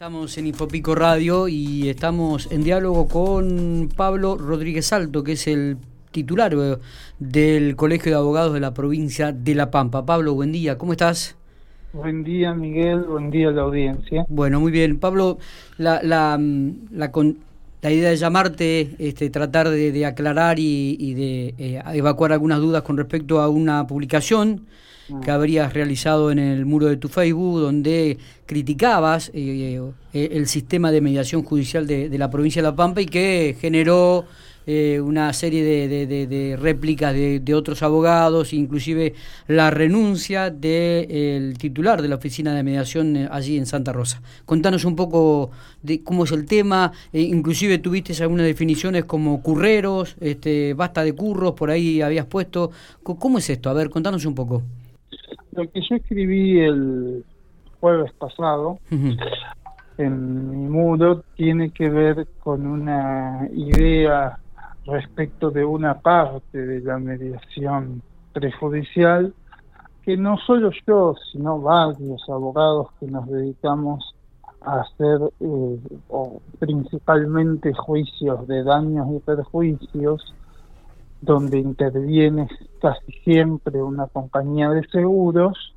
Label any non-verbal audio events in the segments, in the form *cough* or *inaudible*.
Estamos en Infopico Radio y estamos en diálogo con Pablo Rodríguez Alto, que es el titular eh, del Colegio de Abogados de la provincia de La Pampa. Pablo, buen día, ¿cómo estás? Buen día, Miguel, buen día a la audiencia. Bueno, muy bien. Pablo, la, la, la, la idea de llamarte, este, tratar de, aclarar y, de eh, evacuar algunas dudas con respecto a una publicación que habrías realizado en el muro de tu Facebook, donde criticabas eh, eh, el sistema de mediación judicial de, la provincia de La Pampa y que generó eh, una serie de, réplicas de, otros abogados, inclusive la renuncia del titular de la oficina de mediación allí en Santa Rosa. Contanos un poco de cómo es el tema, inclusive tuviste algunas definiciones como curreros, este, basta de curros, por ahí habías puesto. ¿Cómo es esto? A ver, contanos un poco. Lo que yo escribí el jueves pasado en mi muro tiene que ver con una idea respecto de una parte de la mediación prejudicial que no solo yo, sino varios abogados que nos dedicamos a hacer eh, o principalmente juicios de daños y perjuicios, donde interviene casi siempre una compañía de seguros,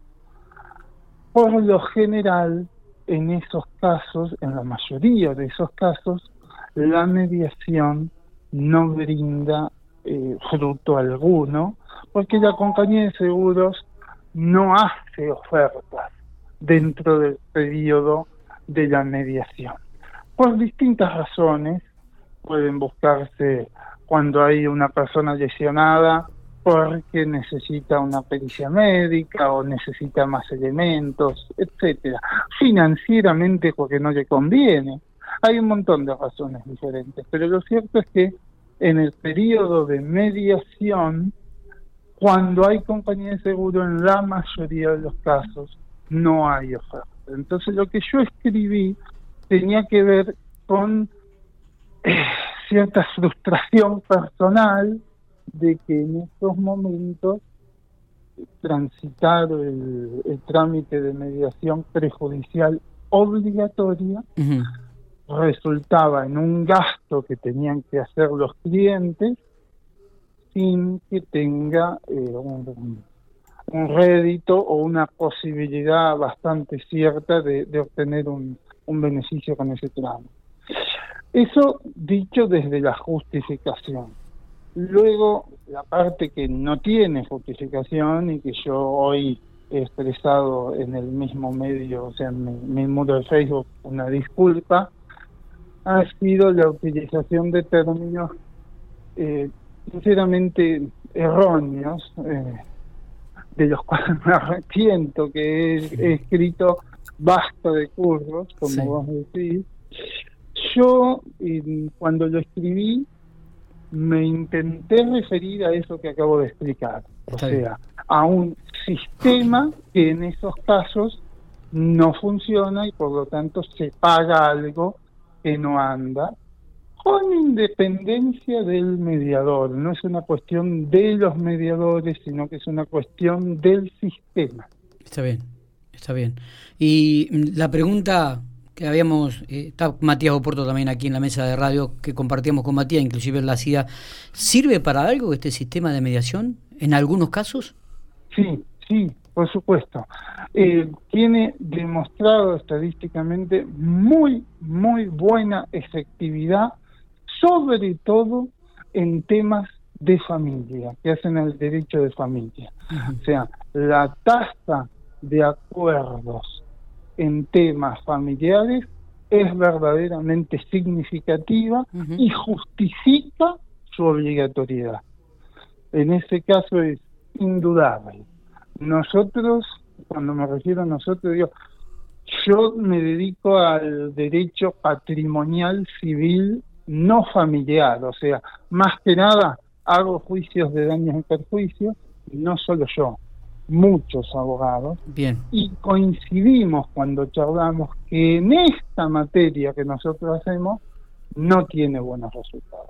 por lo general, en esos casos, en la mayoría de esos casos, la mediación no brinda eh, fruto alguno, porque la compañía de seguros no hace ofertas dentro del periodo de la mediación. Por distintas razones, pueden buscarse cuando hay una persona lesionada porque necesita una pericia médica o necesita más elementos, etcétera. Financieramente porque no le conviene. Hay un montón de razones diferentes, pero lo cierto es que en el periodo de mediación, cuando hay compañía de seguro, en la mayoría de los casos no hay oferta. Entonces lo que yo escribí tenía que ver con eh, cierta frustración personal de que en estos momentos transitar el, trámite de mediación prejudicial obligatoria resultaba en un gasto que tenían que hacer los clientes sin que tenga eh, un, rédito o una posibilidad bastante cierta de, obtener un, un beneficio con ese trámite. Eso dicho desde la justificación. Luego, la parte que no tiene justificación y que yo hoy he expresado en el mismo medio, o sea, en mi, muro de Facebook, una disculpa, ha sido la utilización de términos eh, sinceramente erróneos, eh, de los *laughs* cuales me arrepiento, que he, escrito basta de curros, como vos decís, yo, cuando lo escribí, me intenté referir a eso que acabo de explicar, o sea, a un sistema que en esos casos no funciona y por lo tanto se paga algo que no anda, con independencia del mediador. No es una cuestión de los mediadores, sino que es una cuestión del sistema. Está bien, está bien. Y la pregunta que habíamos, eh, está Matías Oporto también aquí en la mesa de radio que compartíamos con Matías, inclusive en la CIA, ¿sirve para algo este sistema de mediación en algunos casos? Sí, sí, por supuesto. Eh, tiene demostrado estadísticamente muy, muy buena efectividad, sobre todo en temas de familia, que hacen el derecho de familia. O sea, la tasa de acuerdos en temas familiares es verdaderamente significativa y justifica su obligatoriedad. En ese caso es indudable. Nosotros, cuando me refiero a nosotros, digo, yo me dedico al derecho patrimonial civil no familiar, o sea, más que nada hago juicios de daños y perjuicios, y no solo yo, muchos abogados. Bien. Y coincidimos cuando charlamos que en esta materia que nosotros hacemos no tiene buenos resultados.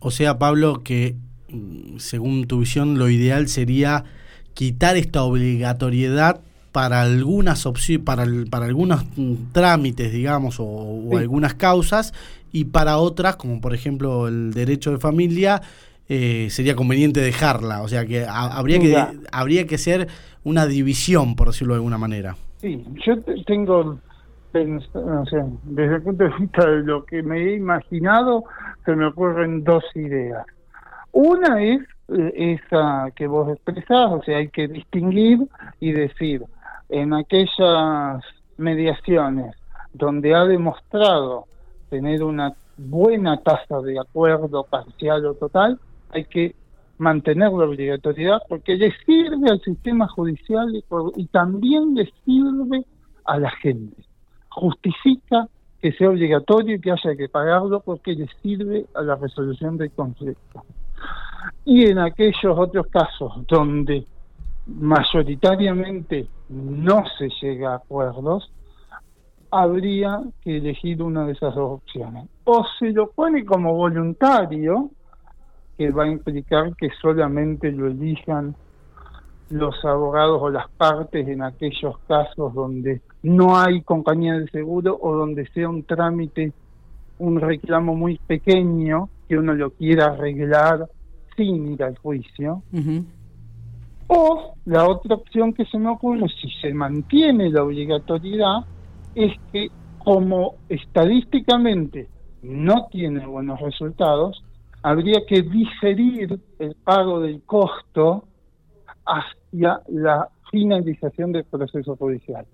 O, sea, Pablo, que mm, según tu visión lo ideal sería quitar esta obligatoriedad para algunas opciones, para, para algunos trámites, digamos, o, algunas causas, y para otras, como por ejemplo el derecho de familia, eh, sería conveniente dejarla. O sea que habría que habría que hacer una división, por decirlo de alguna manera. Sí, yo tengo, o sea, desde el punto de vista de lo que me he imaginado, se me ocurren dos ideas. Una es esa que vos expresás, o sea, hay que distinguir y decir, en aquellas mediaciones donde ha demostrado tener una buena tasa de acuerdo parcial o total, hay que mantener la obligatoriedad porque le sirve al sistema judicial y, también le sirve a la gente. Justifica que sea obligatorio y que haya que pagarlo porque le sirve a la resolución del conflicto. Y en aquellos otros casos donde mayoritariamente no se llega a acuerdos, habría que elegir una de esas dos opciones. O se lo pone como voluntario, que va a implicar que solamente lo elijan los abogados o las partes en aquellos casos donde no hay compañía de seguro o donde sea un trámite, un reclamo muy pequeño que uno lo quiera arreglar sin ir al juicio. O la otra opción que se me ocurre, si se mantiene la obligatoriedad, es que como estadísticamente no tiene buenos resultados, habría que diferir el pago del costo hacia la finalización del proceso judicial.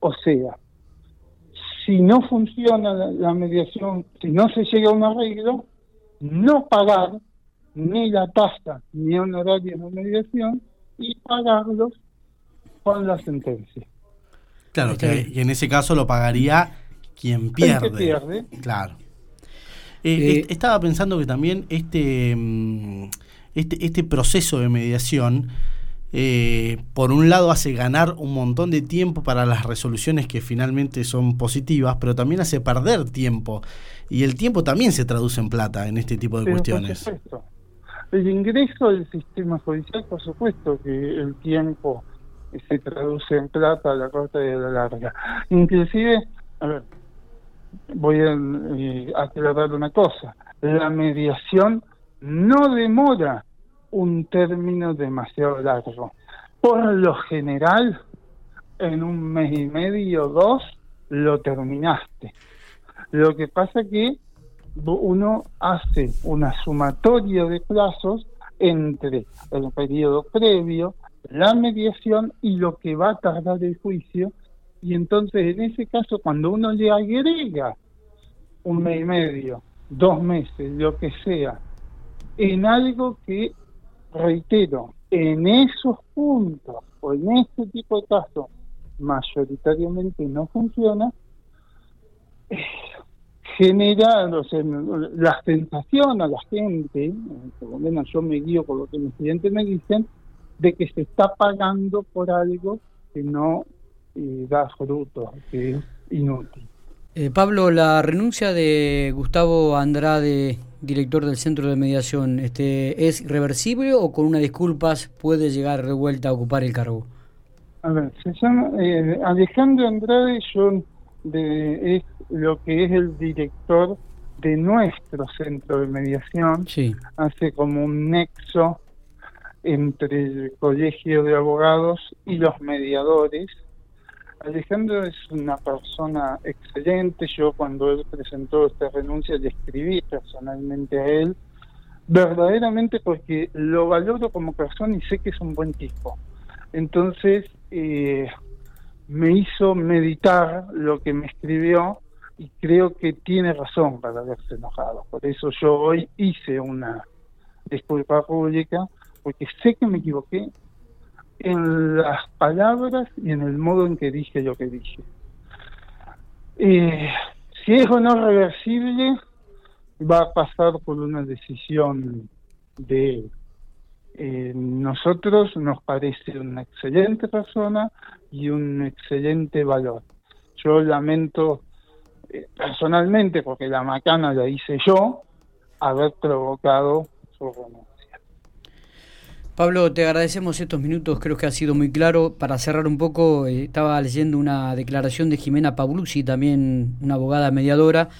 O sea, si no funciona la, mediación, si no se llega a un arreglo, no pagar ni la tasa ni honorarios de mediación y pagarlos con la sentencia. Claro, que, en ese caso lo pagaría quien pierde. pierde. Claro. Eh, eh, estaba pensando que también este, mm, este, este proceso de mediación, eh, por un lado, hace ganar un montón de tiempo para las resoluciones que finalmente son positivas, pero también hace perder tiempo. Y el tiempo también se traduce en plata en este tipo de cuestiones. El ingreso del sistema judicial, por supuesto que el tiempo se traduce en plata a la corta y a la larga. Inclusive, a ver, voy a eh, aclarar una cosa, la mediación no demora un término demasiado largo. Por lo general, en un mes y medio o dos, lo terminaste. Lo que pasa que uno hace una sumatoria de plazos entre el periodo previo, la mediación y lo que va a tardar el juicio. Y entonces, en ese caso, cuando uno le agrega un mes y medio, dos meses, lo que sea, en algo que, reitero, en esos puntos o en este tipo de casos mayoritariamente no funciona, genera la sensación a la gente, por lo menos yo me guío por lo que mis clientes me dicen, de que se está pagando por algo que no eh, da fruto, que es inútil. Eh, Pablo, la renuncia de Gustavo Andrade, director del Centro de Mediación, este, ¿es reversible o con una disculpas puede llegar de vuelta a ocupar el cargo? A ver, se llama eh, Alejandro Andrade, yo de, es lo que es el director de nuestro centro de mediación, hace como un nexo entre el colegio de abogados y los mediadores. Alejandro es una persona excelente, yo cuando él presentó esta renuncia le escribí personalmente a él, verdaderamente porque lo valoro como persona y sé que es un buen tipo. Entonces, eh, me hizo meditar lo que me escribió y creo que tiene razón para haberse enojado. Por eso yo hoy hice una disculpa pública, porque sé que me equivoqué en las palabras y en el modo en que dije lo que dije. Eh, si es o no reversible, va a pasar por una decisión de eh, nosotros nos parece una excelente persona y un excelente valor. Yo lamento eh, personalmente, porque la macana la hice yo, haber provocado su renuncia. Pablo, te agradecemos estos minutos, creo que ha sido muy claro. Para cerrar un poco, eh, estaba leyendo una declaración de Jimena Paulucci, también una abogada mediadora,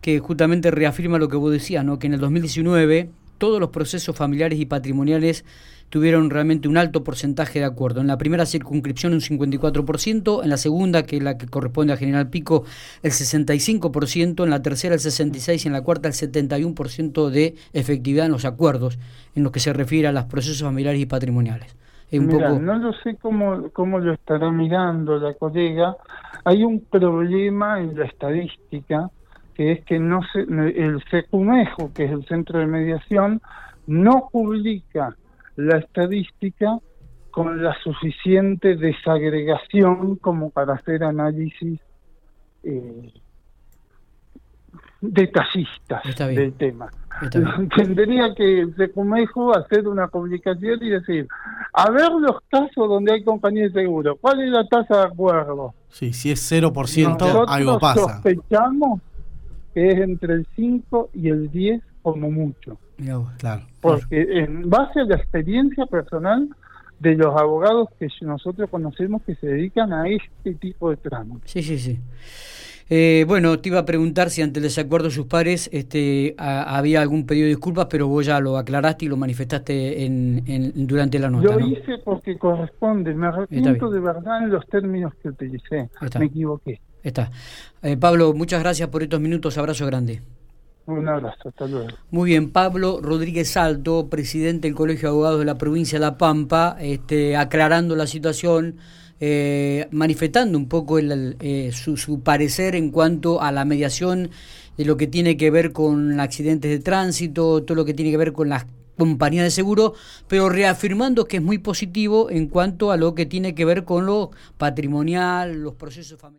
que justamente reafirma lo que vos decías, ¿no? que en el 2019 todos los procesos familiares y patrimoniales tuvieron realmente un alto porcentaje de acuerdo. En la primera circunscripción un 54%, en la segunda, que es la que corresponde a General Pico, el 65%, en la tercera el 66% y en la cuarta el 71% de efectividad en los acuerdos en lo que se refiere a los procesos familiares y patrimoniales. No lo sé cómo, cómo lo estará mirando la colega. Hay un problema en la estadística que es que no se, el SECUMEJO, que es el centro de mediación, no publica la estadística con la suficiente desagregación como para hacer análisis eh, detallistas del tema. *laughs* Tendría que el Secumejo hacer una publicación y decir, a ver los casos donde hay compañía de seguro, ¿cuál es la tasa de acuerdo? Sí, si es 0%, algo pasa. sospechamos que es entre el 5 y el 10 como mucho. Claro. Porque en base a la experiencia personal de los abogados que nosotros conocemos que se dedican a este tipo de tramos. Sí, sí, sí. Eh, bueno, te iba a preguntar si ante el desacuerdo de sus pares este, había algún pedido de disculpas, pero vos ya lo aclaraste y lo manifestaste en, durante la nota. Lo hice porque corresponde, me arrepiento de verdad en los términos que utilicé, me equivoqué. Está. Eh, Pablo, muchas gracias por estos minutos, abrazo grande. Un abrazo, hasta luego. Muy bien, Pablo Rodríguez Salto, presidente del Colegio de Abogados de la provincia de La Pampa, este, aclarando la situación, eh, manifestando un poco eh, su, su, parecer en cuanto a la mediación de lo que tiene que ver con accidentes de tránsito, todo lo que tiene que ver con las compañías de seguro, pero reafirmando que es muy positivo en cuanto a lo que tiene que ver con lo patrimonial, los procesos familiares.